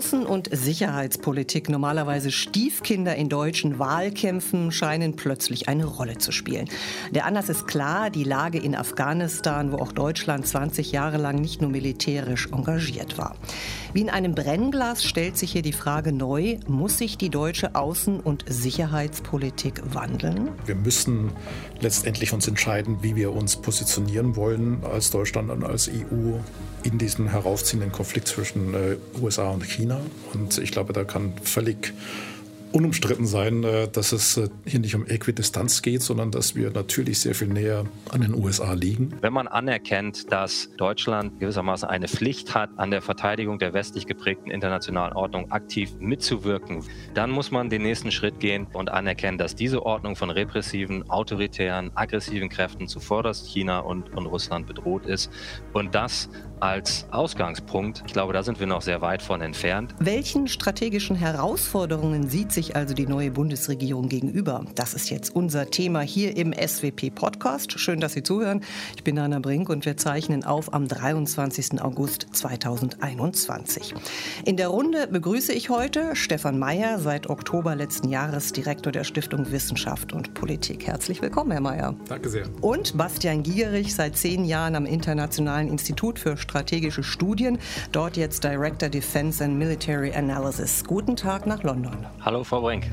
Außen- und Sicherheitspolitik, normalerweise Stiefkinder in deutschen Wahlkämpfen, scheinen plötzlich eine Rolle zu spielen. Der Anlass ist klar, die Lage in Afghanistan, wo auch Deutschland 20 Jahre lang nicht nur militärisch engagiert war. Wie in einem Brennglas stellt sich hier die Frage neu, muss sich die deutsche Außen- und Sicherheitspolitik wandeln? Wir müssen letztendlich uns entscheiden, wie wir uns positionieren wollen als Deutschland und als EU in diesem heraufziehenden Konflikt zwischen äh, USA und China. Und ich glaube, da kann völlig unumstritten sein, äh, dass es äh, hier nicht um Äquidistanz geht, sondern dass wir natürlich sehr viel näher an den USA liegen. Wenn man anerkennt, dass Deutschland gewissermaßen eine Pflicht hat, an der Verteidigung der westlich geprägten internationalen Ordnung aktiv mitzuwirken, dann muss man den nächsten Schritt gehen und anerkennen, dass diese Ordnung von repressiven, autoritären, aggressiven Kräften zuvorderst China und, und Russland bedroht ist und das als Ausgangspunkt. Ich glaube, da sind wir noch sehr weit von entfernt. Welchen strategischen Herausforderungen sieht sich also die neue Bundesregierung gegenüber? Das ist jetzt unser Thema hier im SWP-Podcast. Schön, dass Sie zuhören. Ich bin Anna Brink und wir zeichnen auf am 23. August 2021. In der Runde begrüße ich heute Stefan Mayer, seit Oktober letzten Jahres Direktor der Stiftung Wissenschaft und Politik. Herzlich willkommen, Herr Mayer. Danke sehr. Und Bastian Giegerich, seit zehn Jahren am Internationalen Institut für strategische Studien. Dort jetzt Director Defense and Military Analysis. Guten Tag nach London. Hallo, Frau Brink.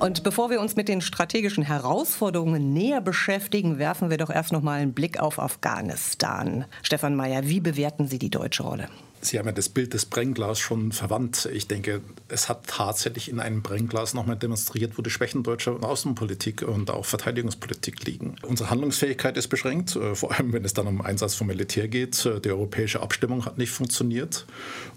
Und bevor wir uns mit den strategischen Herausforderungen näher beschäftigen, werfen wir doch erst noch mal einen Blick auf Afghanistan. Stefan Mayer, wie bewerten Sie die deutsche Rolle? Sie haben ja das Bild des Brennglas schon verwandt. Ich denke, es hat tatsächlich in einem Brennglas nochmal demonstriert, wo die Schwächen deutscher Außenpolitik und auch Verteidigungspolitik liegen. Unsere Handlungsfähigkeit ist beschränkt, äh, vor allem wenn es dann um Einsatz vom Militär geht. Äh, die europäische Abstimmung hat nicht funktioniert.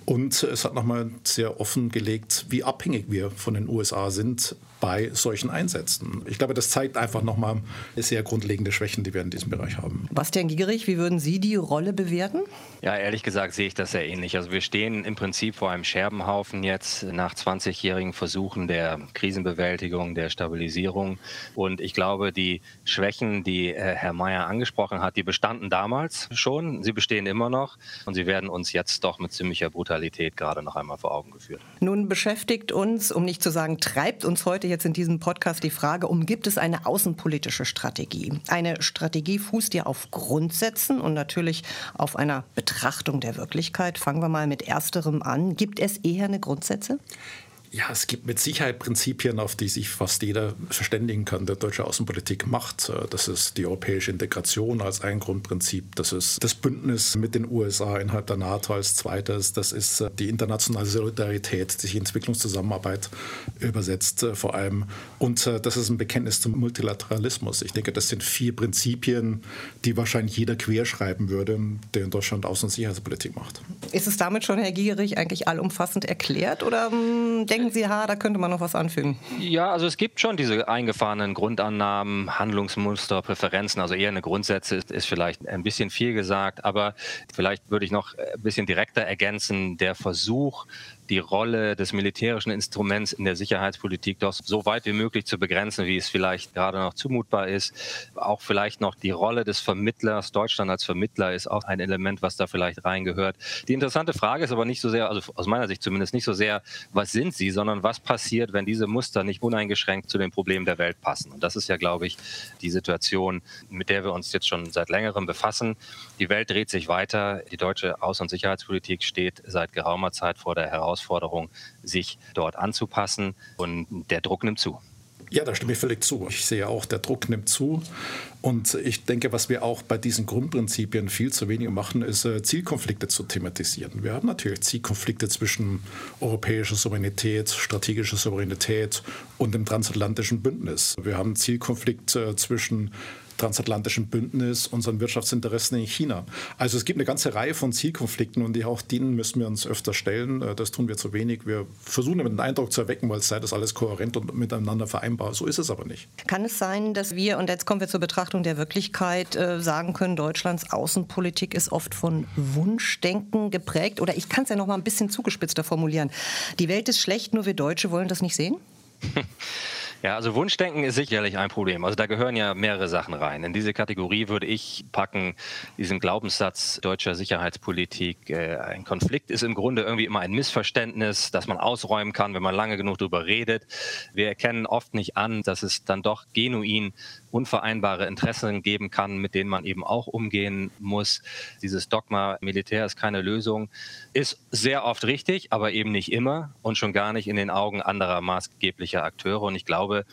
Und es hat nochmal sehr offengelegt, wie abhängig wir von den USA sind bei solchen Einsätzen. Ich glaube, das zeigt einfach nochmal sehr grundlegende Schwächen, die wir in diesem Bereich haben. Bastian Giegerich, wie würden Sie die Rolle bewerten? Ja, ehrlich gesagt sehe ich das sehr ähnlich. Also wir stehen im Prinzip vor einem Scherbenhaufen jetzt nach 20-jährigen Versuchen der Krisenbewältigung, der Stabilisierung. Und ich glaube, die Schwächen, die äh, Herr Mayer angesprochen hat, die bestanden damals schon. Sie bestehen immer noch. Und sie werden uns jetzt doch mit ziemlicher Brutalität gerade noch einmal vor Augen geführt. Nun beschäftigt uns, um nicht zu sagen, treibt uns heute jetzt in diesem Podcast die Frage um, gibt es eine außenpolitische Strategie? Eine Strategie fußt ja auf Grundsätzen und natürlich auf einer Betrachtung der Wirklichkeit. Fangen wir mal mit ersterem an. Gibt es eher eine Grundsätze? Ja, es gibt mit Sicherheit Prinzipien, auf die sich fast jeder verständigen kann, der deutsche Außenpolitik macht. Das ist die europäische Integration als ein Grundprinzip. Das ist das Bündnis mit den USA innerhalb der NATO als zweites. Das ist die internationale Solidarität, die sich in Entwicklungszusammenarbeit übersetzt vor allem. Und das ist ein Bekenntnis zum Multilateralismus. Ich denke, das sind vier Prinzipien, die wahrscheinlich jeder querschreiben würde, der in Deutschland Außen- und Sicherheitspolitik macht. Ist es damit schon, Herr Giegerich, eigentlich allumfassend erklärt oder hm, denken Sie, ha, da könnte man noch was anfügen? Ja, also es gibt schon diese eingefahrenen Grundannahmen, Handlungsmuster, Präferenzen. Also eher eine Grundsätze ist, ist vielleicht ein bisschen viel gesagt, aber vielleicht würde ich noch ein bisschen direkter ergänzen, der Versuch, die Rolle des militärischen Instruments in der Sicherheitspolitik doch so weit wie möglich zu begrenzen, wie es vielleicht gerade noch zumutbar ist. Auch vielleicht noch die Rolle des Vermittlers, Deutschland als Vermittler ist auch ein Element, was da vielleicht reingehört. Die interessante Frage ist aber nicht so sehr, also aus meiner Sicht zumindest nicht so sehr, was sind sie, sondern was passiert, wenn diese Muster nicht uneingeschränkt zu den Problemen der Welt passen. Und das ist ja, glaube ich, die Situation, mit der wir uns jetzt schon seit längerem befassen. Die Welt dreht sich weiter. Die deutsche Außen- und Sicherheitspolitik steht seit geraumer Zeit vor der Herausforderung, Herausforderung, sich dort anzupassen. Und der Druck nimmt zu. Ja, da stimme ich völlig zu. Ich sehe auch, der Druck nimmt zu. Und ich denke, was wir auch bei diesen Grundprinzipien viel zu wenig machen, ist äh, Zielkonflikte zu thematisieren. Wir haben natürlich Zielkonflikte zwischen europäischer Souveränität, strategischer Souveränität und dem transatlantischen Bündnis. Wir haben Zielkonflikte zwischen transatlantischen Bündnis, unseren Wirtschaftsinteressen in China. Also es gibt eine ganze Reihe von Zielkonflikten und auch denen müssen wir uns öfter stellen. Äh, das tun wir zu wenig. Wir versuchen damit den Eindruck zu erwecken, weil es sei das alles kohärent und miteinander vereinbar. So ist es aber nicht. Kann es sein, dass wir, und jetzt kommen wir zur Betrachtung der Wirklichkeit, äh, sagen können, Deutschlands Außenpolitik ist oft von Wunschdenken geprägt? Oder ich kann es ja noch mal ein bisschen zugespitzter formulieren. Die Welt ist schlecht, nur wir Deutsche wollen das nicht sehen? Ja, also Wunschdenken ist sicherlich ein Problem. Also da gehören ja mehrere Sachen rein. In diese Kategorie würde ich packen diesen Glaubenssatz deutscher Sicherheitspolitik. Äh, ein Konflikt ist im Grunde irgendwie immer ein Missverständnis, das man ausräumen kann, wenn man lange genug darüber redet. Wir erkennen oft nicht an, dass es dann doch genuin unvereinbare Interessen geben kann, mit denen man eben auch umgehen muss. Dieses Dogma, Militär ist keine Lösung, ist sehr oft richtig, aber eben nicht immer und schon gar nicht in den Augen anderer maßgeblicher Akteure. Und ich glaube,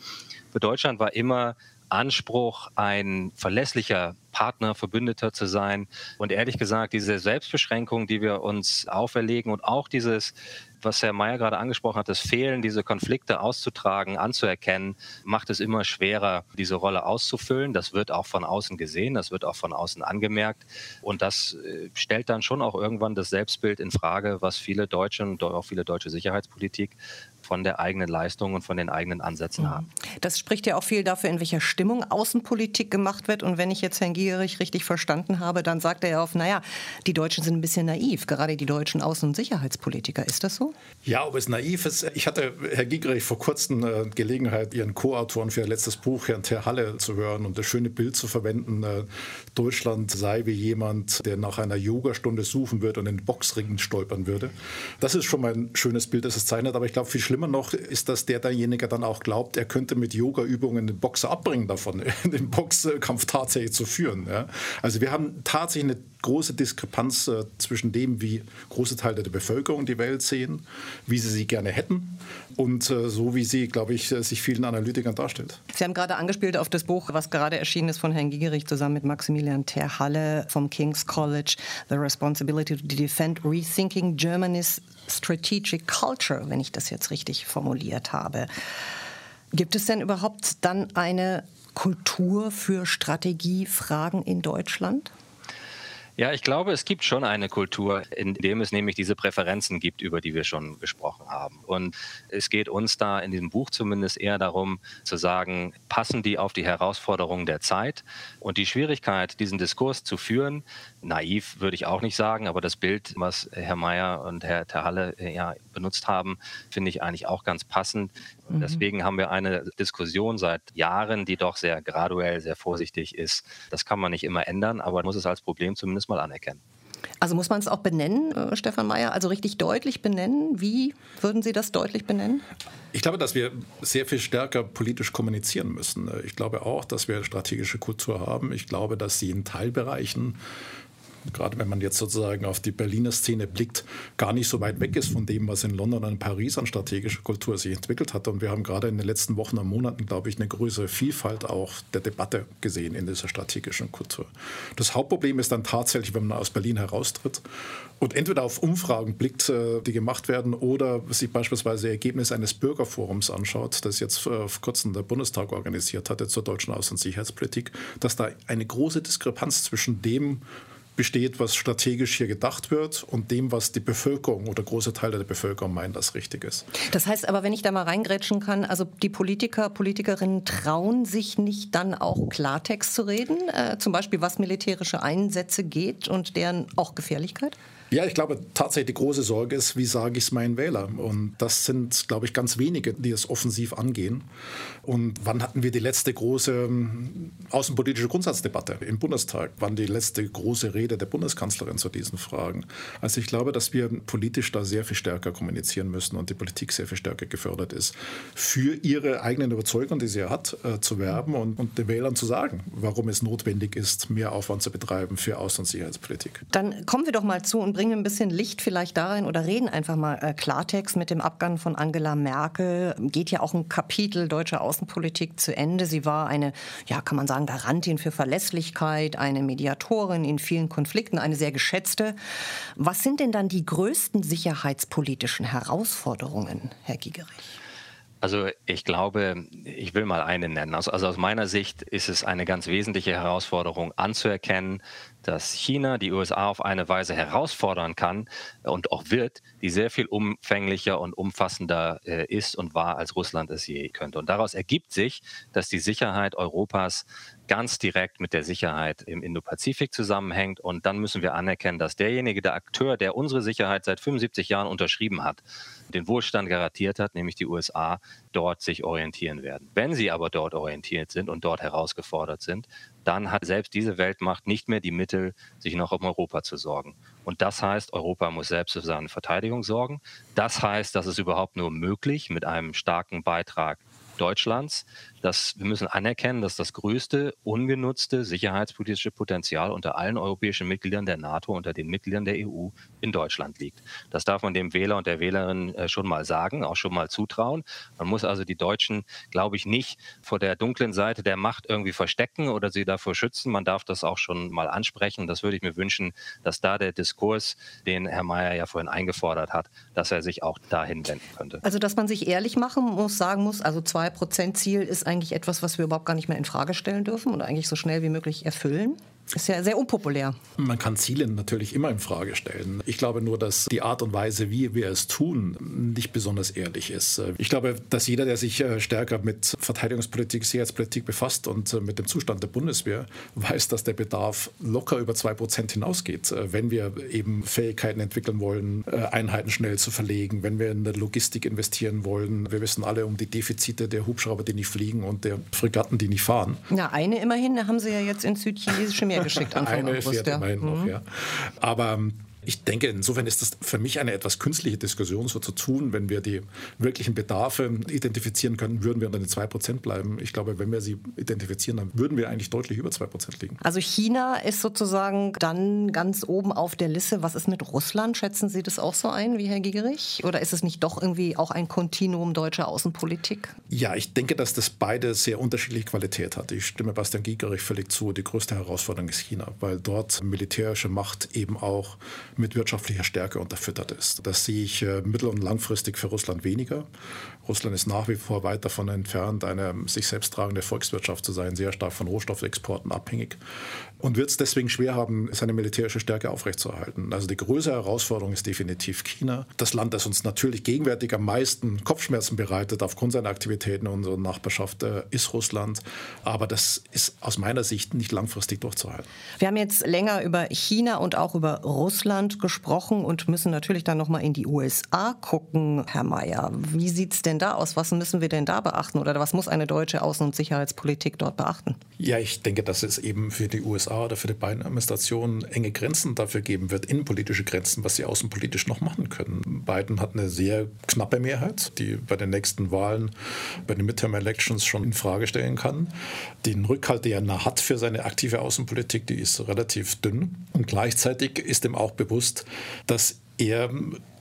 für Deutschland war immer Anspruch, ein verlässlicher Partner, Verbündeter zu sein. Und ehrlich gesagt, diese Selbstbeschränkung, die wir uns auferlegen und auch dieses, was Herr Mayer gerade angesprochen hat, das Fehlen, diese Konflikte auszutragen, anzuerkennen, macht es immer schwerer, diese Rolle auszufüllen. Das wird auch von außen gesehen, das wird auch von außen angemerkt. Und das äh, stellt dann schon auch irgendwann das Selbstbild in Frage, was viele Deutsche und auch viele deutsche Sicherheitspolitik von der eigenen Leistung und von den eigenen Ansätzen mhm. haben. Das spricht ja auch viel dafür, in welcher Stimmung Außenpolitik gemacht wird. Und wenn ich jetzt Herrn Gierich richtig verstanden habe, dann sagt er ja auf, naja, die Deutschen sind ein bisschen naiv, gerade die deutschen Außen- und Sicherheitspolitiker. Ist das so? Ja, ob es naiv ist. Ich hatte Herr Giegerich vor kurzem äh, Gelegenheit, Ihren Co-Autoren für Ihr letztes Buch, Herrn Terhalle, zu hören und das schöne Bild zu verwenden, äh, Deutschland sei wie jemand, der nach einer Yogastunde suchen würde und in Boxringen stolpern würde. Das ist schon mal ein schönes Bild, das es zeichnet. Aber ich glaube, viel schlimmer noch ist, dass der derjenige dann auch glaubt, er könnte mit Yoga-Übungen den Boxer abbringen davon, den Boxkampf tatsächlich zu führen. Ja. Also wir haben tatsächlich eine große Diskrepanz äh, zwischen dem, wie große Teile der Bevölkerung die Welt sehen, wie sie sie gerne hätten und äh, so, wie sie, glaube ich, äh, sich vielen Analytikern darstellt. Sie haben gerade angespielt auf das Buch, was gerade erschienen ist von Herrn Giegerich zusammen mit Maximilian Terhalle vom King's College, The Responsibility to Defend Rethinking Germany's Strategic Culture, wenn ich das jetzt richtig formuliert habe. Gibt es denn überhaupt dann eine Kultur für Strategiefragen in Deutschland? Ja, ich glaube, es gibt schon eine Kultur, in dem es nämlich diese Präferenzen gibt, über die wir schon gesprochen haben. Und es geht uns da in diesem Buch zumindest eher darum zu sagen, passen die auf die Herausforderungen der Zeit? Und die Schwierigkeit, diesen Diskurs zu führen, naiv würde ich auch nicht sagen, aber das Bild, was Herr Mayer und Herr Terhalle äh, ja benutzt haben, finde ich eigentlich auch ganz passend. Mhm. Deswegen haben wir eine Diskussion seit Jahren, die doch sehr graduell, sehr vorsichtig ist. Das kann man nicht immer ändern, aber man muss es als Problem zumindest zumindest mal anerkennen. Also muss man es auch benennen, äh, Stefan Mayer, also richtig deutlich benennen? Wie würden Sie das deutlich benennen? Ich glaube, dass wir sehr viel stärker politisch kommunizieren müssen. Ich glaube auch, dass wir strategische Kultur haben. Ich glaube, dass sie in Teilbereichen gerade wenn man jetzt sozusagen auf die Berliner Szene blickt, gar nicht so weit weg ist von dem, was in London und Paris an strategischer Kultur sich entwickelt hat. Und wir haben gerade in den letzten Wochen und Monaten, glaube ich, eine größere Vielfalt auch der Debatte gesehen in dieser strategischen Kultur. Das Hauptproblem ist dann tatsächlich, wenn man aus Berlin heraustritt und entweder auf Umfragen blickt, äh, die gemacht werden, oder sich beispielsweise Ergebnisse eines Bürgerforums anschaut, das jetzt äh, vor kurzem der Bundestag organisiert hatte zur deutschen Außen- und Sicherheitspolitik, dass da eine große Diskrepanz zwischen dem, besteht, was strategisch hier gedacht wird und dem, was die Bevölkerung oder große Teile der Bevölkerung meinen, das richtig ist. Das heißt aber, wenn ich da mal reingrätschen kann, also die Politiker, Politikerinnen trauen sich nicht dann auch Klartext zu reden, äh, zum Beispiel was militärische Einsätze geht und deren auch Gefährlichkeit? Ja, ich glaube tatsächlich die große Sorge ist, wie sage ich es meinen Wählern? Und das sind, glaube ich, ganz wenige, die es offensiv angehen. Und wann hatten wir die letzte große ähm, außenpolitische Grundsatzdebatte im Bundestag? Wann die letzte große Rede der Bundeskanzlerin zu diesen Fragen? Also ich glaube, dass wir politisch da sehr viel stärker kommunizieren müssen und die Politik sehr viel stärker gefördert ist, für ihre eigenen Überzeugungen, die sie hat, äh, zu werben und, und den Wählern zu sagen, warum es notwendig ist, mehr Aufwand zu betreiben für Außen- und Sicherheitspolitik. Dann kommen wir doch mal zu und bringen ein bisschen Licht vielleicht da rein oder reden einfach mal äh, Klartext mit dem Abgang von Angela Merkel. Geht ja auch ein Kapitel deutscher Außenpolitik zu Ende. Sie war eine, ja, kann man sagen, Garantin für Verlässlichkeit, eine Mediatorin in vielen Konflikten, eine sehr geschätzte. Was sind denn dann die größten sicherheitspolitischen Herausforderungen, Herr Gigerich? Also ich glaube, ich will mal eine nennen. Also, also, aus meiner Sicht ist es eine ganz wesentliche Herausforderung anzuerkennen, dass China die USA auf eine Weise herausfordern kann und auch wird, die sehr viel umfänglicher und umfassender äh, ist und war, als Russland es je könnte. Und daraus ergibt sich, dass die Sicherheit Europas ganz direkt mit der Sicherheit im Indo-Pazifik zusammenhängt. Und dann müssen wir anerkennen, dass derjenige, der Akteur, der unsere Sicherheit seit 75 Jahren unterschrieben hat, den Wohlstand garantiert hat, nämlich die USA, dort sich orientieren werden. Wenn sie aber dort orientiert sind und dort herausgefordert sind, dann hat selbst diese Weltmacht nicht mehr die Mittel, sich noch um Europa zu sorgen. Und das heißt, Europa muss selbst für seine Verteidigung sorgen. Das heißt, dass es überhaupt nur möglich mit einem starken Beitrag Deutschlands, dass wir müssen anerkennen, dass das größte ungenutzte sicherheitspolitische Potenzial unter allen europäischen Mitgliedern der NATO, unter den Mitgliedern der EU in Deutschland liegt. Das darf man dem Wähler und der Wählerin äh, schon mal sagen, auch schon mal zutrauen. Man muss also die Deutschen, glaube ich, nicht vor der dunklen Seite der Macht irgendwie verstecken oder sie davor schützen. Man darf das auch schon mal ansprechen. Das würde ich mir wünschen, dass da der Diskurs, den Herr Mayer ja vorhin eingefordert hat, dass er sich auch dahin wenden könnte. Also, dass man sich ehrlich machen muss, sagen muss, also 2%-Ziel ist eigentlich etwas, was wir überhaupt gar nicht mehr in Frage stellen dürfen und eigentlich so schnell wie möglich erfüllen. Ist ja sehr unpopulär. Man kann Ziele natürlich immer in Frage stellen. Ich glaube nur, dass die Art und Weise, wie wir es tun, nicht besonders ehrlich ist. Ich glaube, dass jeder, der sich äh, stärker mit Verteidigungspolitik, Sicherheitspolitik befasst und äh, mit dem Zustand der Bundeswehr, weiß, dass der Bedarf locker über zwei Prozent hinausgeht. Äh, wenn wir eben Fähigkeiten entwickeln wollen, Einheiten schnell zu verlegen, wenn wir in der Logistik investieren wollen. Wir wissen alle um die Defizite der Hubschrauber, die nicht fliegen und der Fregatten, die nicht fahren. Na, eine immerhin, haben sie ja jetzt in südchinesische Meer geschickt Anfang Eine August. Fährt ja. immerhin mhm. noch, ja. Aber ähm, ich denke, insofern ist das für mich eine etwas künstliche Diskussion, so zu tun. Wenn wir die wirklichen Bedarfe identifizieren können, würden wir unter den 2% bleiben. Ich glaube, wenn wir sie identifizieren, dann würden wir eigentlich deutlich über 2% liegen. Also China ist sozusagen dann ganz oben auf der Liste. Was ist mit Russland? Schätzen Sie das auch so ein wie Herr Gigerich? Oder ist es nicht doch irgendwie auch ein Kontinuum deutscher Außenpolitik? Ja, ich denke, dass das beide sehr unterschiedliche Qualität hat. Ich stimme Bastian Gigerich völlig zu. Die größte Herausforderung ist China, weil dort militärische Macht eben auch mit wirtschaftlicher Stärke unterfüttert ist. Das sehe ich äh, mittel- und langfristig für Russland weniger. Russland ist nach wie vor weit davon entfernt, eine sich selbst tragende Volkswirtschaft zu sein, sehr stark von Rohstoffexporten abhängig und wird es deswegen schwer haben, seine militärische Stärke aufrechtzuerhalten. Also die größere Herausforderung ist definitiv China. Das Land, das uns natürlich gegenwärtig am meisten Kopfschmerzen bereitet aufgrund seiner Aktivitäten in unserer Nachbarschaft, äh, ist Russland. Aber das ist aus meiner Sicht nicht langfristig durchzuhalten. Wir haben jetzt länger über China und auch über Russland gesprochen und müssen natürlich dann noch mal in die USA gucken, Herr Mayer. Wie sieht es denn da aus? Was müssen wir denn da beachten oder was muss eine deutsche Außen- und Sicherheitspolitik dort beachten? Ja, ich denke, dass es eben für die USA oder für die beiden Administrationen enge Grenzen dafür geben wird, innenpolitische Grenzen, was sie außenpolitisch noch machen können. Biden hat eine sehr knappe Mehrheit, die bei den nächsten Wahlen, bei den Midterm-Elections schon in Frage stellen kann. Den Rückhalt, den er hat für seine aktive Außenpolitik, die ist relativ dünn. Und gleichzeitig ist ihm auch bewusst, dass er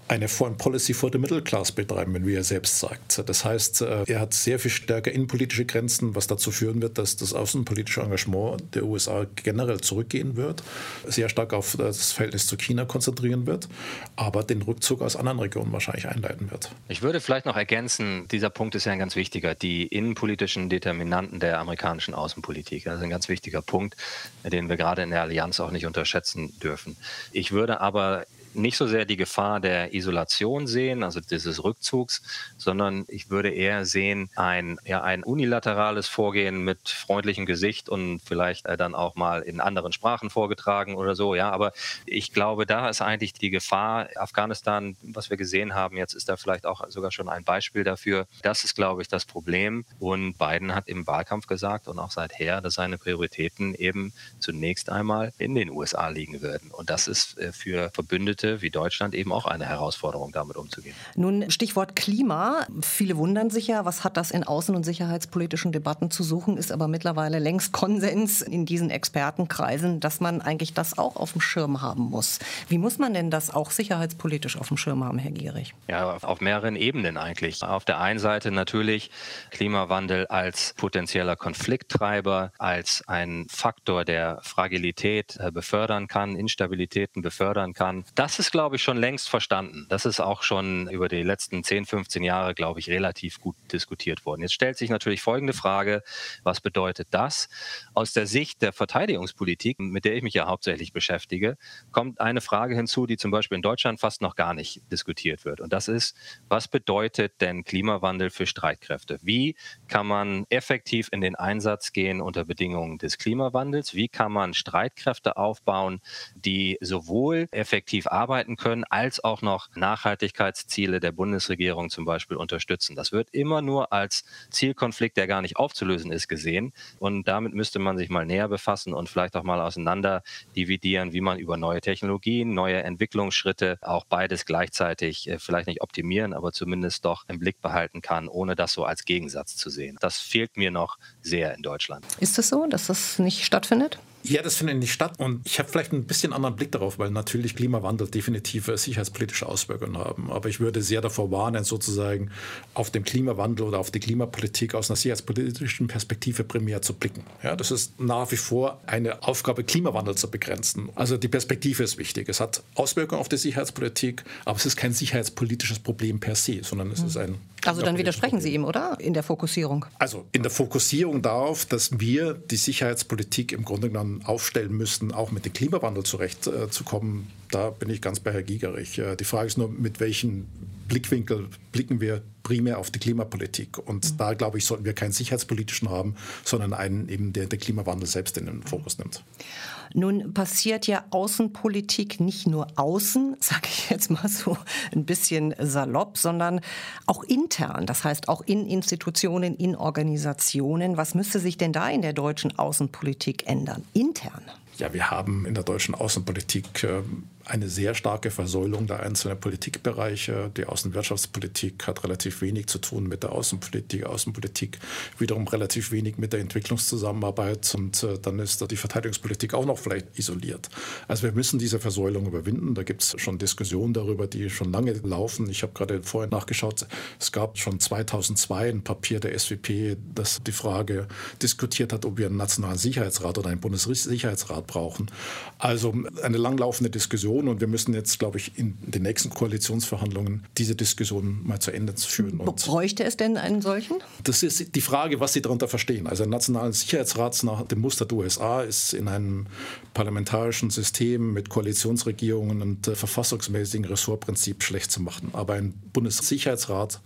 eine Foreign Policy for the Middle Class betreiben, wie er selbst sagt. Das heißt, äh, er hat sehr viel stärker innenpolitische Grenzen, was dazu führen wird, dass das außenpolitische Engagement der USA generell zurückgehen wird, sehr stark auf das Verhältnis zu China konzentrieren wird, aber den Rückzug aus anderen Regionen wahrscheinlich einleiten wird. Ich würde vielleicht noch ergänzen, dieser Punkt ist ja ein ganz wichtiger, die innenpolitischen Determinanten der amerikanischen Außenpolitik. Das ist ein ganz wichtiger Punkt, den wir gerade in der Allianz auch nicht unterschätzen dürfen. Ich würde aber nicht so sehr die Gefahr der Isolation sehen, also dieses Rückzugs, sondern ich würde eher sehen ein, ja, ein unilaterales Vorgehen mit freundlichem Gesicht und vielleicht äh, dann auch mal in anderen Sprachen vorgetragen oder so. Ja, aber ich glaube, da ist eigentlich die Gefahr. Afghanistan, was wir gesehen haben, jetzt ist da vielleicht auch sogar schon ein Beispiel dafür. Das ist, glaube ich, das Problem. Und Biden hat im Wahlkampf gesagt und auch seither, dass seine Prioritäten eben zunächst einmal in den USA liegen würden. Und das ist äh, für Verbündete Städte wie Deutschland eben auch eine Herausforderung, damit umzugehen. Nun, Stichwort Klima. Viele wundern sich ja, was hat das in außen- und sicherheitspolitischen Debatten zu suchen, ist aber mittlerweile längst Konsens in diesen Expertenkreisen, dass man eigentlich das auch auf dem Schirm haben muss. Wie muss man denn das auch sicherheitspolitisch auf dem Schirm haben, Herr Gierig? Ja, auf mehreren Ebenen eigentlich. Auf der einen Seite natürlich Klimawandel als potenzieller Konflikttreiber, als ein Faktor, der Fragilität äh, befördern kann, Instabilitäten befördern kann. Das das ist, glaube ich, schon längst verstanden. Das ist auch schon über die letzten 10, 15 Jahre, glaube ich, relativ gut diskutiert worden. Jetzt stellt sich natürlich folgende Frage, was bedeutet das? Aus der Sicht der Verteidigungspolitik, mit der ich mich ja hauptsächlich beschäftige, kommt eine Frage hinzu, die zum Beispiel in Deutschland fast noch gar nicht diskutiert wird. Und das ist, was bedeutet denn Klimawandel für Streitkräfte? Wie kann man effektiv in den Einsatz gehen unter Bedingungen des Klimawandels? Wie kann man Streitkräfte aufbauen, die sowohl effektiv arbeiten können, als auch noch Nachhaltigkeitsziele der Bundesregierung zum Beispiel unterstützen? Das wird immer nur als Zielkonflikt, der gar nicht aufzulösen ist, gesehen. Und damit müsste man sich mal näher befassen und vielleicht auch mal auseinander dividieren, wie man über neue Technologien, neue Entwicklungsschritte auch beides gleichzeitig äh, vielleicht nicht optimieren, aber zumindest doch im Blick behalten kann, ohne das so als Gegensatz zu sehen. Das fehlt mir noch sehr in Deutschland. Ist es so, dass das nicht stattfindet? Ja, das findet nicht statt. Und ich habe vielleicht ein bisschen anderen Blick darauf, weil natürlich Klimawandel definitiv sicherheitspolitische Auswirkungen haben. Aber ich würde sehr davor warnen, sozusagen auf den Klimawandel oder auf die Klimapolitik aus einer sicherheitspolitischen Perspektive primär zu blicken. Ja, das ist nach wie vor eine Aufgabe, Klimawandel zu begrenzen. Also die Perspektive ist wichtig. Es hat Auswirkungen auf die Sicherheitspolitik, aber es ist kein sicherheitspolitisches Problem per se, sondern es ist ein also dann widersprechen Sie ihm, oder? In der Fokussierung. Also in der Fokussierung darauf, dass wir die Sicherheitspolitik im Grunde genommen aufstellen müssten, auch mit dem Klimawandel zurechtzukommen, äh, da bin ich ganz bei Herrn Gigerich. Äh, die Frage ist nur, mit welchem Blickwinkel blicken wir primär auf die Klimapolitik. Und mhm. da, glaube ich, sollten wir keinen sicherheitspolitischen haben, sondern einen eben, der den Klimawandel selbst in den Fokus nimmt. Nun passiert ja Außenpolitik nicht nur außen, sage ich jetzt mal so ein bisschen salopp, sondern auch intern. Das heißt auch in Institutionen, in Organisationen. Was müsste sich denn da in der deutschen Außenpolitik ändern? Intern. Ja, wir haben in der deutschen Außenpolitik ähm, eine sehr starke Versäulung der einzelnen Politikbereiche. Die Außenwirtschaftspolitik hat relativ wenig zu tun mit der Außenpolitik, Außenpolitik wiederum relativ wenig mit der Entwicklungszusammenarbeit und äh, dann ist die Verteidigungspolitik auch noch vielleicht isoliert. Also wir müssen diese Versäulung überwinden. Da gibt es schon Diskussionen darüber, die schon lange laufen. Ich habe gerade vorhin nachgeschaut, es gab schon 2002 ein Papier der SWP, das die Frage diskutiert hat, ob wir einen nationalen Sicherheitsrat oder einen Bundessicherheitsrat brauchen. Also eine langlaufende Diskussion Diskussion und wir müssen jetzt, glaube ich, in den nächsten Koalitionsverhandlungen diese Diskussion mal zu Ende führen. Und Bräuchte es denn einen solchen? Das ist die Frage, was Sie darunter verstehen. Also ein nationalen Sicherheitsrat nach dem Muster der USA ist in einem parlamentarischen System mit Koalitionsregierungen und äh, verfassungsmäßigen Ressortprinzip schlecht zu machen. Aber ein Bundessicherheitsrat,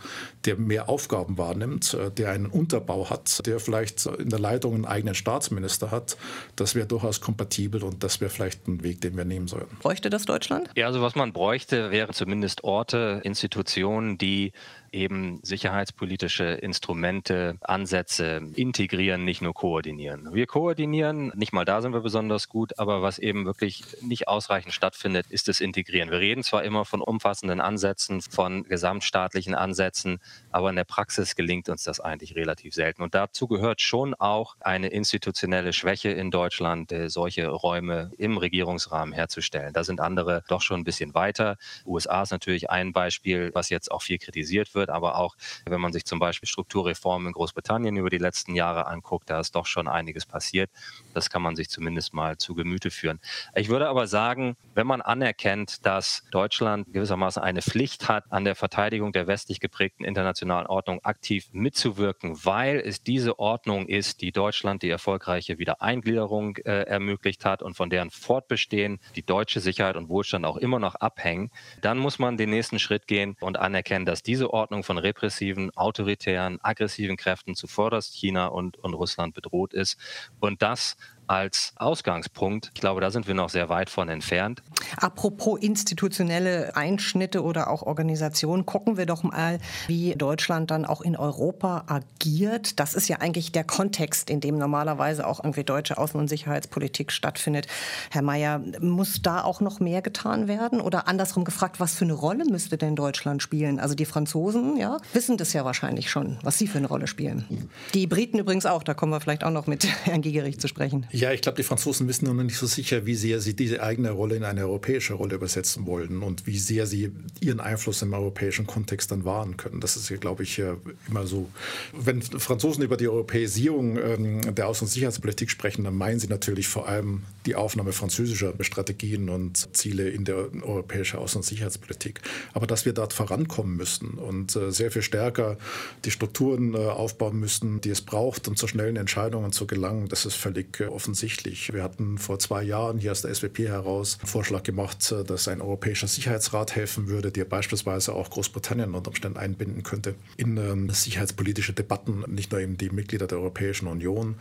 der mehr Aufgaben wahrnimmt, äh, der einen Unterbau hat, der vielleicht in der Leitung einen eigenen Staatsminister hat, das wäre durchaus kompatibel und das wäre vielleicht ein Weg, den wir nehmen sollten. Bräuchte das das Deutschland? Ja, also was man bräuchte, wären zumindest Orte, Institutionen, die eben sicherheitspolitische Instrumente, Ansätze integrieren, nicht nur koordinieren. Wir koordinieren, nicht mal da sind wir besonders gut, aber was eben wirklich nicht ausreichend stattfindet, ist das Integrieren. Wir reden zwar immer von umfassenden Ansätzen, von gesamtstaatlichen Ansätzen, aber in der Praxis gelingt uns das eigentlich relativ selten. Und dazu gehört schon auch eine institutionelle Schwäche in Deutschland, äh, solche Räume im Regierungsrahmen herzustellen. Da sind andere doch schon ein bisschen weiter. USA ist natürlich ein Beispiel, was jetzt auch viel kritisiert wird wird, aber auch wenn man sich zum Beispiel Strukturreformen in Großbritannien über die letzten Jahre anguckt, da ist doch schon einiges passiert. Das kann man sich zumindest mal zu Gemüte führen. Ich würde aber sagen, wenn man anerkennt, dass Deutschland gewissermaßen eine Pflicht hat, an der Verteidigung der westlich geprägten internationalen Ordnung aktiv mitzuwirken, weil es diese Ordnung ist, die Deutschland die erfolgreiche Wiedereingliederung äh, ermöglicht hat und von deren Fortbestehen die deutsche Sicherheit und Wohlstand auch immer noch abhängen, dann muss man den nächsten Schritt gehen und anerkennen, dass diese Ordnung Ordnung von repressiven, autoritären, aggressiven Kräften zuvorderst China und, und Russland bedroht ist. Und das als Ausgangspunkt. Ich glaube, da sind wir noch sehr weit von entfernt. Apropos institutionelle Einschnitte oder auch Organisationen, gucken wir doch mal, wie Deutschland dann auch in Europa agiert. Das ist ja eigentlich der Kontext, in dem normalerweise auch irgendwie deutsche Außen- und Sicherheitspolitik stattfindet. Herr Mayer, muss da auch noch mehr getan werden? Oder andersrum gefragt, was für eine Rolle müsste denn Deutschland spielen? Also die Franzosen, ja, wissen das ja wahrscheinlich schon, was sie für eine Rolle spielen. Die Briten übrigens auch, da kommen wir vielleicht auch noch mit Herrn Gigerich zu sprechen. Ja, ich glaube, die Franzosen wissen noch nicht so sicher, wie sehr sie diese eigene Rolle in eine europäische Rolle übersetzen wollen und wie sehr sie ihren Einfluss im europäischen Kontext dann wahren können. Das ist ja, glaube ich, immer so. Wenn Franzosen über die Europäisierung ähm, der Außen- und Sicherheitspolitik sprechen, dann meinen sie natürlich vor allem die Aufnahme französischer Strategien und Ziele in der europäischen Außen- und Sicherheitspolitik. Aber dass wir dort vorankommen müssen und äh, sehr viel stärker die Strukturen äh, aufbauen müssen, die es braucht, um zu schnellen Entscheidungen zu gelangen, das ist völlig äh, offensichtlich. Wir hatten vor zwei Jahren hier aus der SWP heraus einen Vorschlag gemacht, dass ein europäischer Sicherheitsrat helfen würde, der beispielsweise auch Großbritannien unter Umständen einbinden könnte in ähm, sicherheitspolitische Debatten, nicht nur eben die Mitglieder der Europäischen Union.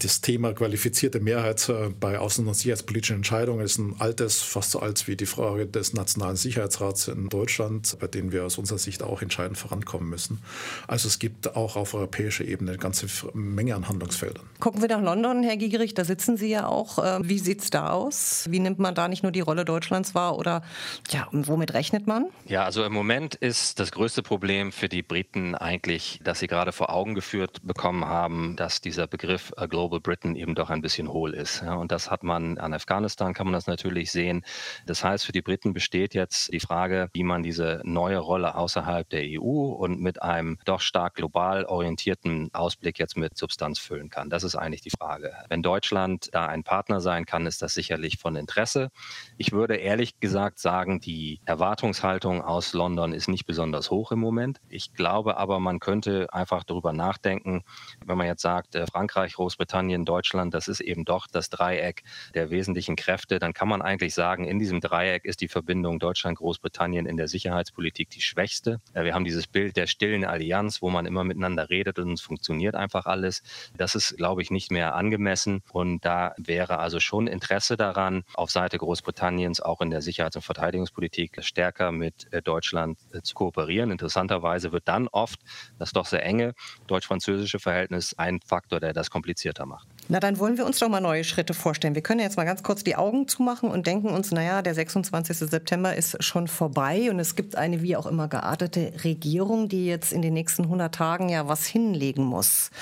Das Thema qualifizierte Mehrheit bei außen- und sicherheitspolitischen Entscheidungen ist ein altes, fast so alt wie die Frage des Nationalen Sicherheitsrats in Deutschland, bei denen wir aus unserer Sicht auch entscheidend vorankommen müssen. Also es gibt auch auf europäischer Ebene eine ganze Menge an Handlungsfeldern. Gucken wir nach London, Herr Giegerich, da sitzen Sie ja auch. Ähm, wie sieht es da aus? Wie nimmt man da nicht nur die Rolle Deutschlands wahr oder ja, womit rechnet man? Ja, also im Moment ist das größte Problem für die Briten eigentlich, dass sie gerade vor Augen geführt bekommen haben, dass dieser Begriff äh, Global Britain eben doch ein bisschen hohl ist. und das hat man an Afghanistan, kann man das natürlich sehen. Das heißt, für die Briten besteht jetzt die Frage, wie man diese neue Rolle außerhalb der EU und mit einem doch stark global orientierten Ausblick jetzt mit Substanz füllen kann. Das ist eigentlich die Frage. Wenn Deutschland da ein Partner sein kann, ist das sicherlich von Interesse. Ich würde ehrlich gesagt sagen, die Erwartungshaltung aus London ist nicht besonders hoch im Moment. Ich glaube aber, man könnte einfach darüber nachdenken, wenn man jetzt sagt, äh, Frankreich, Großbritannien, Deutschland, das ist eben doch das Dreieck der wesentlichen Kräfte, dann kann man eigentlich sagen, in diesem Dreieck ist die Verbindung Deutschland-Großbritannien in der Sicherheitspolitik die schwächste. Äh, wir haben dieses Bild der stillen Allianz, wo man immer miteinander redet und es funktioniert einfach alles. Das ist, glaube ich, nicht mehr angemessen. Und da wäre also schon Interesse daran, auf Seite Großbritanniens auch in der Sicherheits- und Verteidigungspolitik stärker mit äh, Deutschland äh, zu kooperieren. Interessanterweise wird dann oft das doch sehr enge deutsch-französische Verhältnis ein Faktor, der das komplizierter macht. Na, dann wollen wir uns doch mal neue Schritte vorstellen. Wir können jetzt mal ganz kurz die Augen zumachen und denken uns, naja, der 26. September ist schon vorbei und es gibt eine wie auch immer geartete Regierung, die jetzt in den nächsten 100 Tagen ja was hinlegen muss.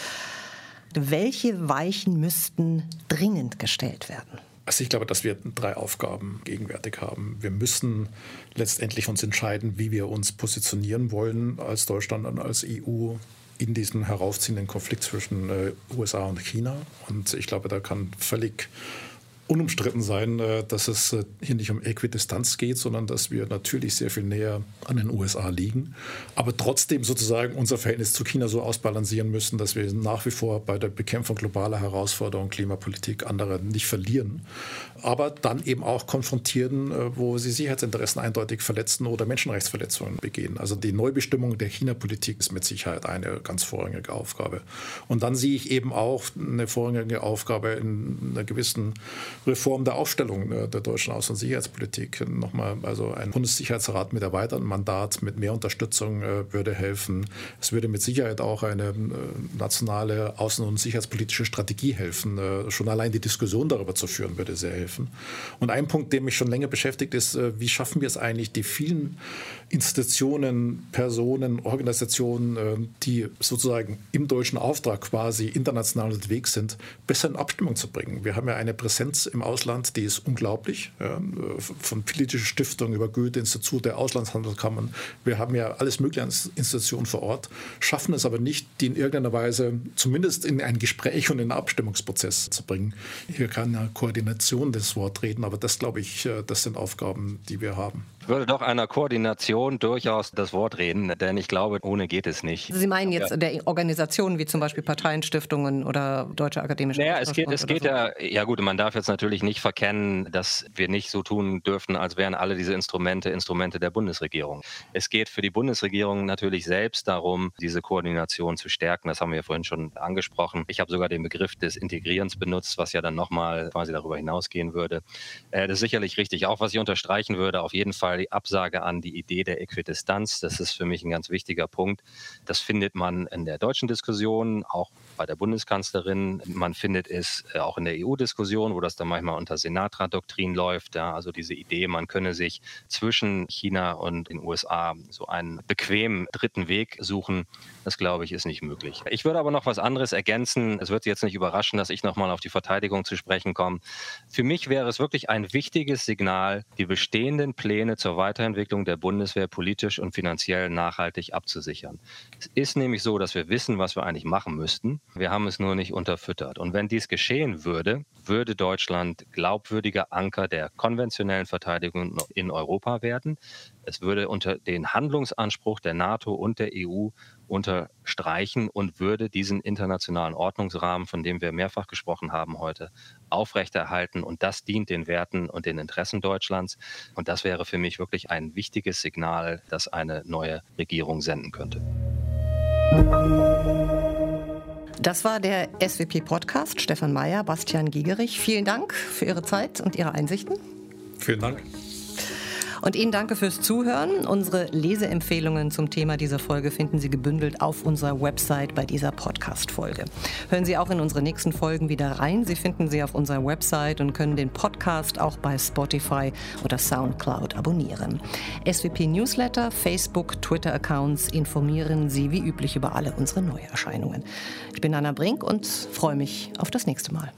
Welche Weichen müssten dringend gestellt werden? Also ich glaube, dass wir drei Aufgaben gegenwärtig haben. Wir müssen letztendlich uns entscheiden, wie wir uns positionieren wollen als Deutschland und als EU in diesem heraufziehenden Konflikt zwischen äh, USA und China. Und ich glaube, da kann völlig unumstritten sein, äh, dass es äh, hier nicht um Äquidistanz geht, sondern dass wir natürlich sehr viel näher an den USA liegen, aber trotzdem sozusagen unser Verhältnis zu China so ausbalancieren müssen, dass wir nach wie vor bei der Bekämpfung globaler Herausforderungen, Klimapolitik, andere nicht verlieren, aber dann eben auch konfrontieren, äh, wo sie Sicherheitsinteressen eindeutig verletzen oder Menschenrechtsverletzungen begehen. Also die Neubestimmung der China-Politik ist mit Sicherheit eine ganz vorrangige Aufgabe. Und dann sehe ich eben auch eine vorrangige Aufgabe in einer gewissen Reform der Aufstellung äh, der deutschen Außen- und Sicherheitspolitik. Nochmal, also ein Bundessicherheitsrat mit erweitertem Mandat, mit mehr Unterstützung äh, würde helfen. Es würde mit Sicherheit auch eine äh, nationale außen- und sicherheitspolitische Strategie helfen. Schon allein die Diskussion darüber zu führen, würde sehr helfen. Und ein Punkt, der mich schon länger beschäftigt, ist, wie schaffen wir es eigentlich, die vielen Institutionen, Personen, Organisationen, die sozusagen im deutschen Auftrag quasi international unterwegs sind, besser in Abstimmung zu bringen. Wir haben ja eine Präsenz im Ausland, die ist unglaublich. Ja, von politischen Stiftungen über Goethe-Institute, Auslandshandelskammern. Wir haben ja alles mögliche an Institutionen vor Ort, schaffen es aber nicht, die in irgendeiner Weise zumindest in ein Gespräch und in einen Abstimmungsprozess zu bringen. Hier kann ja Koordination das Wort reden, aber das, glaube ich, äh, das sind Aufgaben, die wir haben würde doch einer Koordination durchaus das Wort reden, denn ich glaube, ohne geht es nicht. Sie meinen jetzt ja. der Organisationen wie zum Beispiel Parteienstiftungen oder Deutsche Akademische Naja, es geht, es geht so. ja, ja gut, man darf jetzt natürlich nicht verkennen, dass wir nicht so tun dürften, als wären alle diese Instrumente Instrumente der Bundesregierung. Es geht für die Bundesregierung natürlich selbst darum, diese Koordination zu stärken. Das haben wir ja vorhin schon angesprochen. Ich habe sogar den Begriff des Integrierens benutzt, was ja dann nochmal quasi darüber hinausgehen würde. Äh, das ist sicherlich richtig. Auch was ich unterstreichen würde, auf jeden Fall mal die Absage an die Idee der Äquidistanz. Das ist für mich ein ganz wichtiger Punkt. Das findet man in der deutschen Diskussion, auch bei der Bundeskanzlerin. Man findet es äh, auch in der EU-Diskussion, wo das dann manchmal unter Sinatra-Doktrin läuft. Ja, also diese Idee, man könne sich zwischen China und den USA so einen bequemen dritten Weg suchen, das glaube ich, ist nicht möglich. Ich würde aber noch was anderes ergänzen. Es wird Sie jetzt nicht überraschen, dass ich nochmal auf die Verteidigung zu sprechen komme. Für mich wäre es wirklich ein wichtiges Signal, die bestehenden Pläne zur Weiterentwicklung der Bundeswehr politisch und finanziell nachhaltig abzusichern. Es ist nämlich so, dass wir wissen, was wir eigentlich machen müssten. Wir haben es nur nicht unterfüttert. Und wenn dies geschehen würde, würde Deutschland glaubwürdiger Anker der konventionellen Verteidigung in Europa werden. Es würde unter den Handlungsanspruch der NATO und der EU unterstreichen und würde diesen internationalen Ordnungsrahmen, von dem wir mehrfach gesprochen haben heute, aufrechterhalten. Und das dient den Werten und den Interessen Deutschlands. Und das wäre für mich wirklich ein wichtiges Signal, das eine neue Regierung senden könnte. Das war der SWP-Podcast. Stefan Mayer, Bastian Gigerich. Vielen Dank für Ihre Zeit und Ihre Einsichten. Vielen Dank. Und Ihnen danke fürs Zuhören. Unsere Leseempfehlungen zum Thema dieser Folge finden Sie gebündelt auf unserer Website bei dieser Podcast-Folge. Hören Sie auch in unsere nächsten Folgen wieder rein. Sie finden sie auf unserer Website und können den Podcast auch bei Spotify oder Soundcloud abonnieren. SWP Newsletter, Facebook, Twitter-Accounts informieren Sie wie üblich über alle unsere Neuerscheinungen. Ich bin Anna Brink und freue mich auf das nächste Mal.